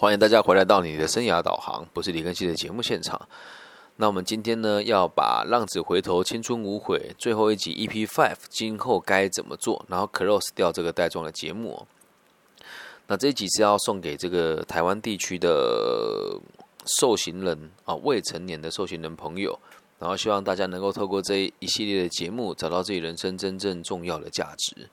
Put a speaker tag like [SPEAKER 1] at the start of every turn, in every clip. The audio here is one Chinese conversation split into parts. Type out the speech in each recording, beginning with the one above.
[SPEAKER 1] 欢迎大家回来到你的生涯导航，不是李根熙的节目现场。那我们今天呢，要把《浪子回头，青春无悔》最后一集 EP Five，今后该怎么做？然后 Close 掉这个带状的节目。那这一集是要送给这个台湾地区的受刑人啊，未成年的受刑人朋友。然后希望大家能够透过这一系列的节目，找到自己人生真正重要的价值。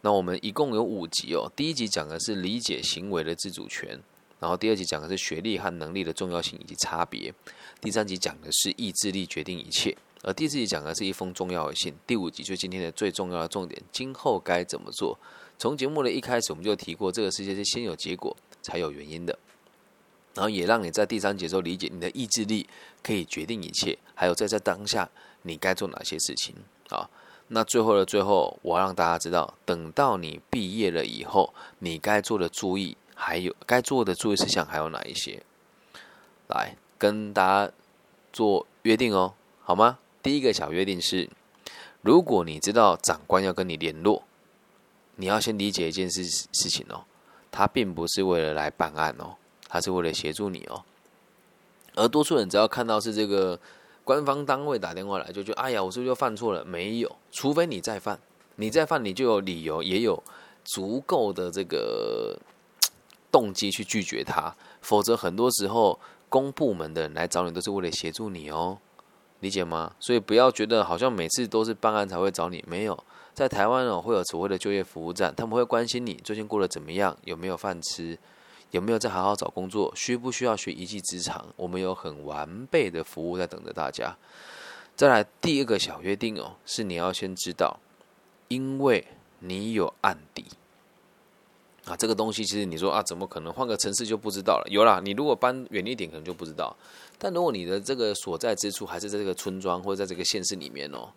[SPEAKER 1] 那我们一共有五集哦，第一集讲的是理解行为的自主权。然后第二集讲的是学历和能力的重要性以及差别，第三集讲的是意志力决定一切，而第四集讲的是一封重要的信，第五集就今天的最重要的重点，今后该怎么做？从节目的一开始我们就提过，这个世界是先有结果才有原因的，然后也让你在第三节中理解你的意志力可以决定一切，还有在这当下你该做哪些事情啊？那最后的最后，我让大家知道，等到你毕业了以后，你该做的注意。还有该做的注意事项还有哪一些？来跟大家做约定哦，好吗？第一个小约定是：如果你知道长官要跟你联络，你要先理解一件事事情哦，他并不是为了来办案哦，他是为了协助你哦。而多数人只要看到是这个官方单位打电话来，就觉得哎呀，我是不是又犯错了？没有，除非你再犯，你再犯，你就有理由，也有足够的这个。动机去拒绝他，否则很多时候公部门的人来找你都是为了协助你哦，理解吗？所以不要觉得好像每次都是办案才会找你，没有，在台湾哦会有所谓的就业服务站，他们会关心你最近过得怎么样，有没有饭吃，有没有在好好找工作，需不需要学一技之长，我们有很完备的服务在等着大家。再来第二个小约定哦，是你要先知道，因为你有案底。啊，这个东西其实你说啊，怎么可能换个城市就不知道了？有啦，你如果搬远一点，可能就不知道。但如果你的这个所在之处还是在这个村庄或者在这个县市里面哦，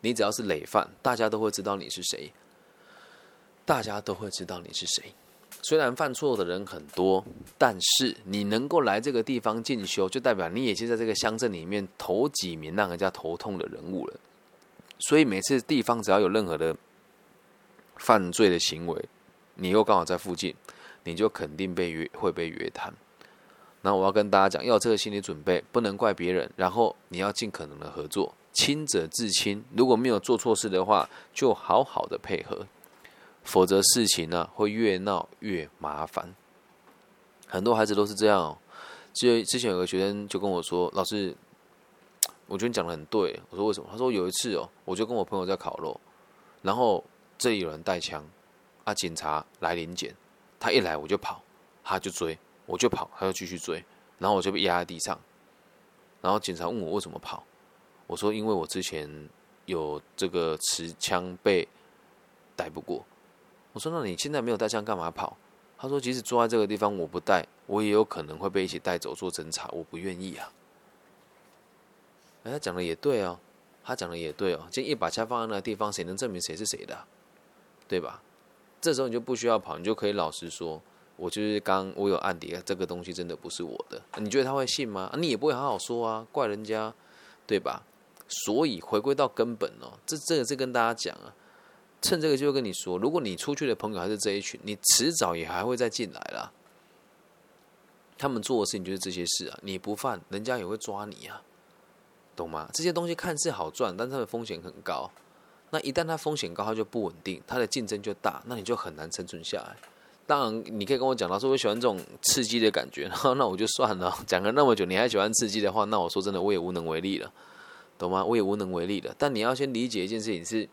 [SPEAKER 1] 你只要是累犯，大家都会知道你是谁，大家都会知道你是谁。虽然犯错的人很多，但是你能够来这个地方进修，就代表你也是在这个乡镇里面头几名让人家头痛的人物了。所以每次地方只要有任何的犯罪的行为，你又刚好在附近，你就肯定被约会被约谈。那我要跟大家讲，要这个心理准备，不能怪别人，然后你要尽可能的合作，亲者自亲。如果没有做错事的话，就好好的配合，否则事情呢会越闹越麻烦。很多孩子都是这样。哦之之前有个学生就跟我说：“老师，我觉得你讲的很对。”我说：“为什么？”他说：“有一次哦，我就跟我朋友在烤肉，然后这里有人带枪。”啊！警察来临检，他一来我就跑，他就追，我就跑，他就继续追，然后我就被压在地上。然后警察问我为什么跑，我说因为我之前有这个持枪被逮不过。我说那你现在没有带枪干嘛跑？他说即使坐在这个地方我不带，我也有可能会被一起带走做侦查，我不愿意啊。哎，他讲的也对哦，他讲的也对哦，今天一把枪放在那个地方，谁能证明谁是谁的？对吧？这时候你就不需要跑，你就可以老实说，我就是刚我有案底，这个东西真的不是我的。你觉得他会信吗？你也不会好好说啊，怪人家，对吧？所以回归到根本哦，这这个是跟大家讲啊，趁这个就跟你说，如果你出去的朋友还是这一群，你迟早也还会再进来啦。他们做的事情就是这些事啊，你不犯，人家也会抓你啊，懂吗？这些东西看似好赚，但它的风险很高。那一旦它风险高，它就不稳定，它的竞争就大，那你就很难生存下来。当然，你可以跟我讲到说，我喜欢这种刺激的感觉，那我就算了。讲了那么久，你还喜欢刺激的话，那我说真的，我也无能为力了，懂吗？我也无能为力了。但你要先理解一件事情是，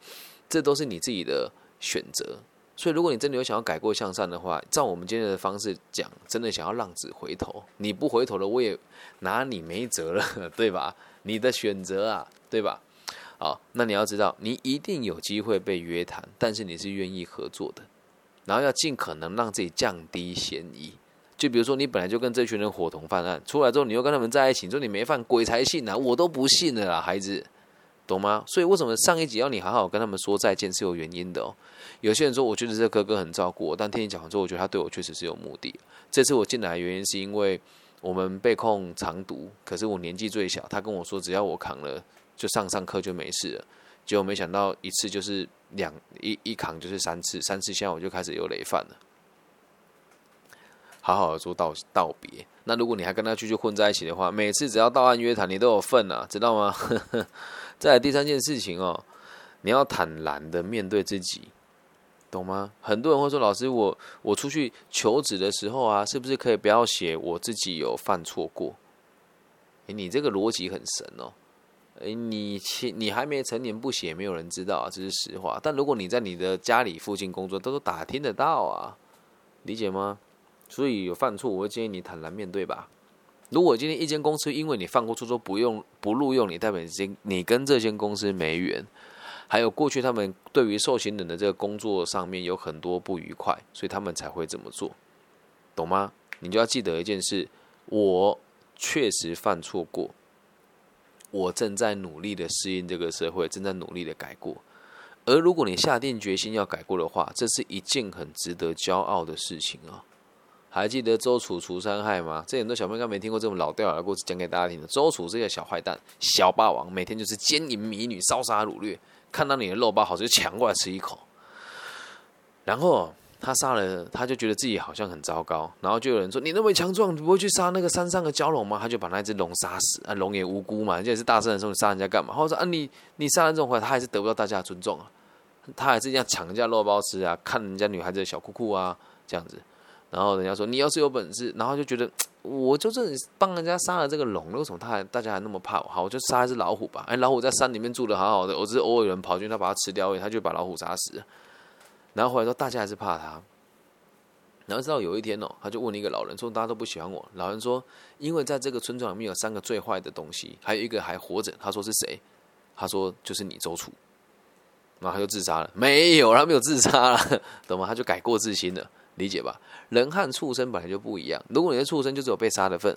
[SPEAKER 1] 这都是你自己的选择。所以，如果你真的有想要改过向善的话，照我们今天的方式讲，真的想要浪子回头，你不回头了，我也拿你没辙了，对吧？你的选择啊，对吧？好，那你要知道，你一定有机会被约谈，但是你是愿意合作的，然后要尽可能让自己降低嫌疑。就比如说，你本来就跟这群人伙同犯案，出来之后你又跟他们在一起，说你没犯，鬼才信呢，我都不信的啦，孩子，懂吗？所以为什么上一集要你好好跟他们说再见是有原因的哦。有些人说，我觉得这哥哥很照顾我，但听你讲完之后，我觉得他对我确实是有目的。这次我进来的原因是因为我们被控藏毒，可是我年纪最小，他跟我说只要我扛了。就上上课就没事了，结果没想到一次就是两一一扛就是三次，三次现在我就开始有累犯了。好好的做道道别。那如果你还跟他继续混在一起的话，每次只要到案约谈，你都有份啊，知道吗？再来第三件事情哦，你要坦然的面对自己，懂吗？很多人会说，老师，我我出去求职的时候啊，是不是可以不要写我自己有犯错过？诶，你这个逻辑很神哦。诶，你你你还没成年不写，没有人知道啊，这是实话。但如果你在你的家里附近工作，都打听得到啊，理解吗？所以有犯错，我会建议你坦然面对吧。如果今天一间公司因为你犯过错说不用不录用你，代表你你跟这间公司没缘，还有过去他们对于受刑人的这个工作上面有很多不愉快，所以他们才会这么做，懂吗？你就要记得一件事：我确实犯错过，我正在努力的适应这个社会，正在努力的改过。而如果你下定决心要改过的话，这是一件很值得骄傲的事情啊。还记得周楚除三害吗？这很多小朋友应该没听过这种老掉牙的故事，讲给大家听的。周楚这个小坏蛋、小霸王，每天就是奸淫迷女、烧杀掳掠，看到你的肉包好就抢过来吃一口。然后他杀了，他就觉得自己好像很糟糕。然后就有人说：“你那么强壮，你不会去杀那个山上的蛟龙吗？”他就把那只龙杀死。啊，龙也无辜嘛，这也是大圣的时候，你杀人家干嘛？或者说啊，你你杀人这种话，他还是得不到大家的尊重啊，他还是这样抢人家肉包吃啊，看人家女孩子的小裤裤啊，这样子。然后人家说你要是有本事，然后就觉得我就是帮人家杀了这个龙，为什么他还大家还那么怕我？好，我就杀一只老虎吧。哎，老虎在山里面住的好好的，我只是偶尔有人跑进，他把它吃掉而已，他就把老虎杀死。然后回来说大家还是怕他。然后直到有一天哦，他就问了一个老人说：“大家都不喜欢我。”老人说：“因为在这个村庄里面有三个最坏的东西，还有一个还活着。”他说：“是谁？”他说：“就是你周楚。”然后他就自杀了。没有，他没有自杀了，懂吗？他就改过自新了。理解吧，人和畜生本来就不一样。如果你是畜生，就只有被杀的份，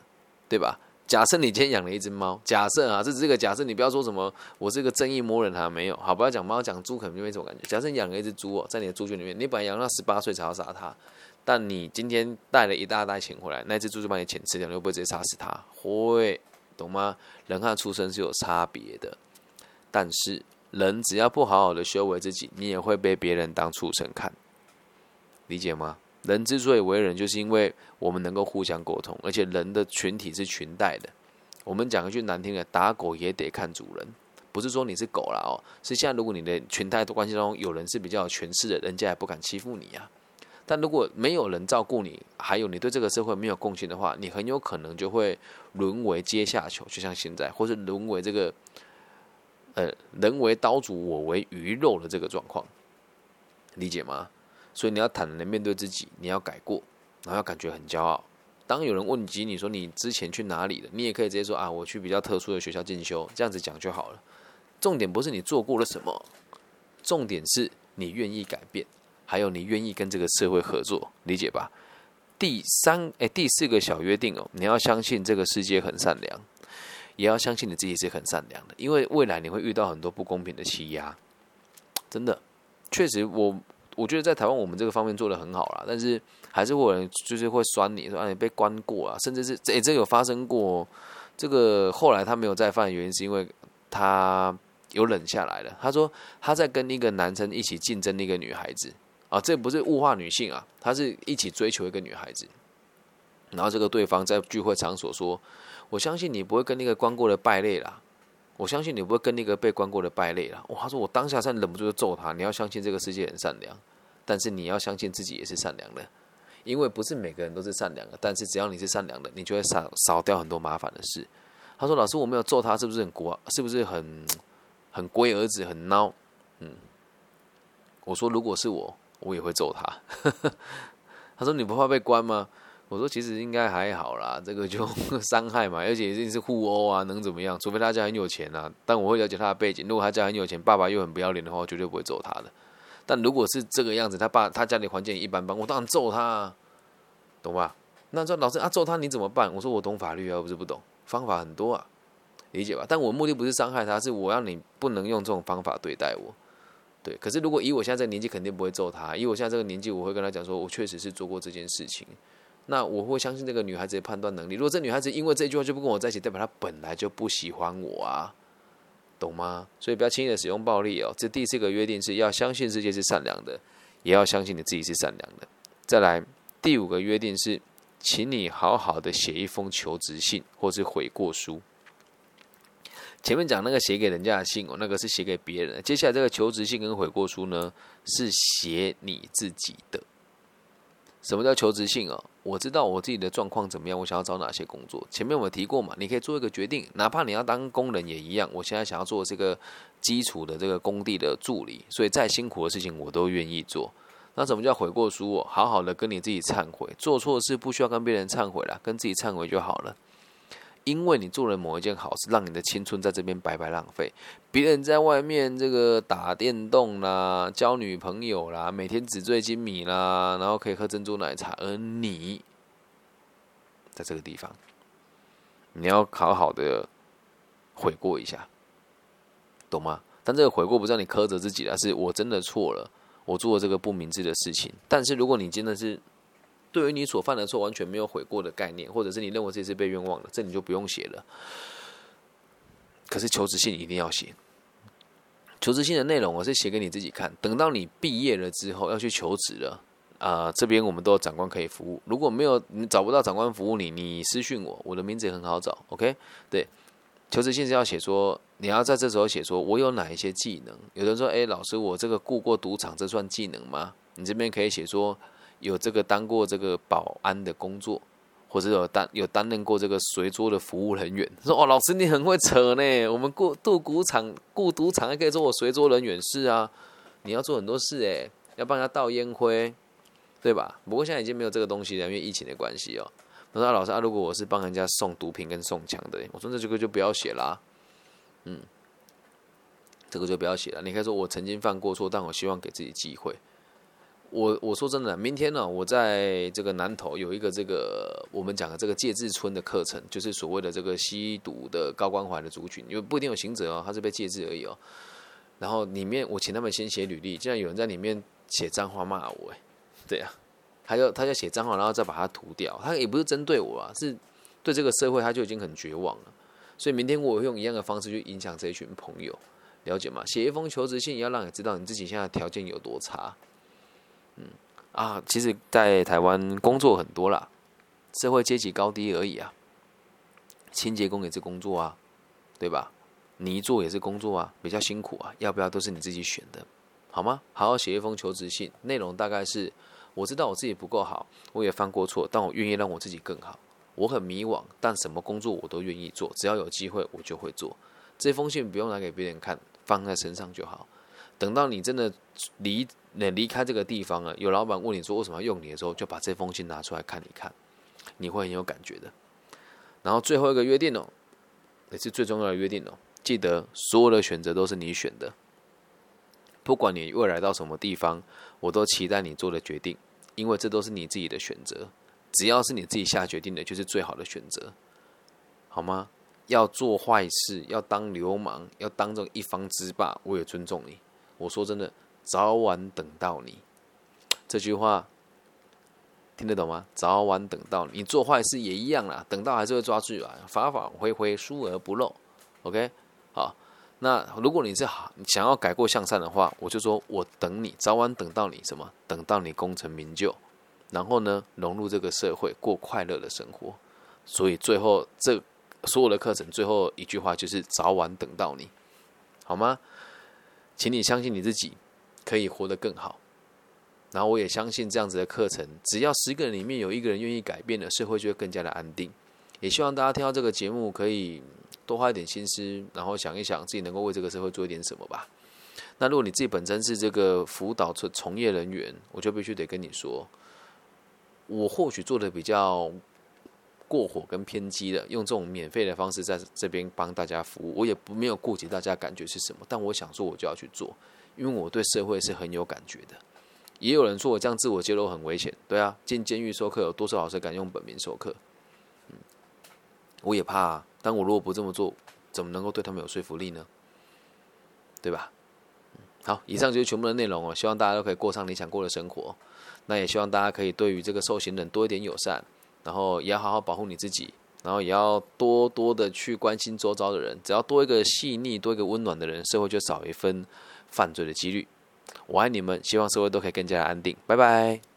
[SPEAKER 1] 对吧？假设你今天养了一只猫，假设啊，这只是个假设，你不要说什么我是个正义魔人哈，没有，好，不要讲猫，讲猪可能就没什么感觉。假设你养了一只猪哦，在你的猪圈里面，你本来养到十八岁才要杀它，但你今天带了一大袋钱回来，那只猪就把你钱吃掉，你会不会直接杀死它？会，懂吗？人和畜生是有差别的，但是人只要不好好的修为自己，你也会被别人当畜生看，理解吗？人之所以为人，就是因为我们能够互相沟通，而且人的群体是群带的。我们讲一句难听的，打狗也得看主人，不是说你是狗了哦，是现在如果你的群带的关系中有人是比较有权势的，人家也不敢欺负你呀。但如果没有人照顾你，还有你对这个社会没有贡献的话，你很有可能就会沦为阶下囚，就像现在，或是沦为这个呃人为刀俎，我为鱼肉的这个状况，理解吗？所以你要坦然的面对自己，你要改过，然后要感觉很骄傲。当有人问及你说你之前去哪里了，你也可以直接说啊，我去比较特殊的学校进修，这样子讲就好了。重点不是你做过了什么，重点是你愿意改变，还有你愿意跟这个社会合作，理解吧？第三，哎，第四个小约定哦，你要相信这个世界很善良，也要相信你自己是很善良的，因为未来你会遇到很多不公平的欺压，真的，确实。我我觉得在台湾，我们这个方面做的很好啦，但是还是会有人就是会酸你说，啊，你被关过啊，甚至是这这有发生过。这个后来他没有再犯的原因，是因为他有忍下来了。他说他在跟一个男生一起竞争那个女孩子啊，这不是物化女性啊，他是一起追求一个女孩子。然后这个对方在聚会场所说：“我相信你不会跟那个关过的败类啦。”我相信你不会跟那个被关过的败类了。哇，他说我当下真忍不住就揍他。你要相信这个世界很善良，但是你要相信自己也是善良的，因为不是每个人都是善良的。但是只要你是善良的，你就会少少掉很多麻烦的事。他说：“老师，我没有揍他，是不是很国？是不是很很龟儿子，很孬？”嗯，我说：“如果是我，我也会揍他。” 他说：“你不怕被关吗？”我说其实应该还好啦，这个就 伤害嘛，而且一定是互殴啊，能怎么样？除非他家很有钱啊。但我会了解他的背景，如果他家很有钱，爸爸又很不要脸的话，我绝对不会揍他的。但如果是这个样子，他爸他家里环境一般般，我当然揍他，啊，懂吧？那说老师啊，揍他你怎么办？我说我懂法律啊，不是不懂，方法很多啊，理解吧？但我目的不是伤害他，是我要你不能用这种方法对待我。对，可是如果以我现在这个年纪，肯定不会揍他。以我现在这个年纪，我会跟他讲说，我确实是做过这件事情。那我会相信这个女孩子的判断能力。如果这女孩子因为这句话就不跟我在一起，代表她本来就不喜欢我啊，懂吗？所以不要轻易的使用暴力哦。这第四个约定是要相信世界是善良的，也要相信你自己是善良的。再来，第五个约定是请你好好的写一封求职信或是悔过书。前面讲那个写给人家的信哦，那个是写给别人。接下来这个求职信跟悔过书呢，是写你自己的。什么叫求职信啊？我知道我自己的状况怎么样，我想要找哪些工作。前面我提过嘛，你可以做一个决定，哪怕你要当工人也一样。我现在想要做这个基础的这个工地的助理，所以再辛苦的事情我都愿意做。那什么叫悔过书哦？好好的跟你自己忏悔，做错事不需要跟别人忏悔了，跟自己忏悔就好了。因为你做了某一件好事，让你的青春在这边白白浪费。别人在外面这个打电动啦、交女朋友啦、每天纸醉金迷啦，然后可以喝珍珠奶茶，而你在这个地方，你要好好的悔过一下，懂吗？但这个悔过不是让你苛责自己了，是我真的错了，我做了这个不明智的事情。但是如果你真的是，对于你所犯的错完全没有悔过的概念，或者是你认为这是被冤枉的，这你就不用写了。可是求职信一定要写。求职信的内容我是写给你自己看。等到你毕业了之后要去求职了，啊，这边我们都有长官可以服务。如果没有你找不到长官服务你，你私讯我，我的名字也很好找。OK，对，求职信是要写说你要在这时候写说我有哪一些技能。有人说，哎，老师，我这个雇过赌场，这算技能吗？你这边可以写说。有这个当过这个保安的工作，或者有担有担任过这个随桌的服务人员。说哦，老师你很会扯呢。我们雇渡赌场雇赌场还可以做我随桌人员是啊。你要做很多事诶，要帮人家倒烟灰，对吧？不过现在已经没有这个东西了，因为疫情的关系哦。他说老师啊，如果我是帮人家送毒品跟送枪的，我说那这个就不要写啦。嗯，这个就不要写了。你可以说我曾经犯过错，但我希望给自己机会。我我说真的，明天呢，我在这个南头有一个这个我们讲的这个戒治村的课程，就是所谓的这个吸毒的高关怀的族群，因为不一定有行者哦，他是被戒治而已哦。然后里面我请他们先写履历，竟然有人在里面写脏话骂我，哎，对啊，他就他就写脏话，然后再把它涂掉，他也不是针对我啊，是对这个社会他就已经很绝望了。所以明天我会用一样的方式去影响这一群朋友，了解吗？写一封求职信，要让你知道你自己现在条件有多差。嗯啊，其实，在台湾工作很多啦，社会阶级高低而已啊。清洁工也是工作啊，对吧？泥做也是工作啊，比较辛苦啊。要不要都是你自己选的，好吗？好好写一封求职信，内容大概是：我知道我自己不够好，我也犯过错，但我愿意让我自己更好。我很迷惘，但什么工作我都愿意做，只要有机会我就会做。这封信不用拿给别人看，放在身上就好。等到你真的离你离开这个地方了，有老板问你说为什么要用你的时候，就把这封信拿出来看一看，你会很有感觉的。然后最后一个约定哦，也是最重要的约定哦，记得所有的选择都是你选的，不管你未来到什么地方，我都期待你做的决定，因为这都是你自己的选择，只要是你自己下决定的，就是最好的选择，好吗？要做坏事，要当流氓，要当这种一方之霸，我也尊重你。我说真的，早晚等到你。这句话听得懂吗？早晚等到你你做坏事也一样啦，等到还是会抓住啊，法法恢恢，疏而不漏。OK，好。那如果你是好想要改过向善的话，我就说我等你，早晚等到你什么？等到你功成名就，然后呢，融入这个社会，过快乐的生活。所以最后这所有的课程最后一句话就是早晚等到你，好吗？请你相信你自己，可以活得更好。然后我也相信这样子的课程，只要十个人里面有一个人愿意改变了，社会就会更加的安定。也希望大家听到这个节目，可以多花一点心思，然后想一想自己能够为这个社会做一点什么吧。那如果你自己本身是这个辅导从从业人员，我就必须得跟你说，我或许做的比较。过火跟偏激的，用这种免费的方式在这边帮大家服务，我也不没有顾及大家感觉是什么，但我想做我就要去做，因为我对社会是很有感觉的。也有人说我这样自我揭露很危险，对啊，进监狱授课有多少老师敢用本名授课？嗯，我也怕，但我如果不这么做，怎么能够对他们有说服力呢？对吧？好，以上就是全部的内容哦，希望大家都可以过上你想过的生活，那也希望大家可以对于这个受刑人多一点友善。然后也要好好保护你自己，然后也要多多的去关心周遭的人。只要多一个细腻、多一个温暖的人，社会就少一分犯罪的几率。我爱你们，希望社会都可以更加安定。拜拜。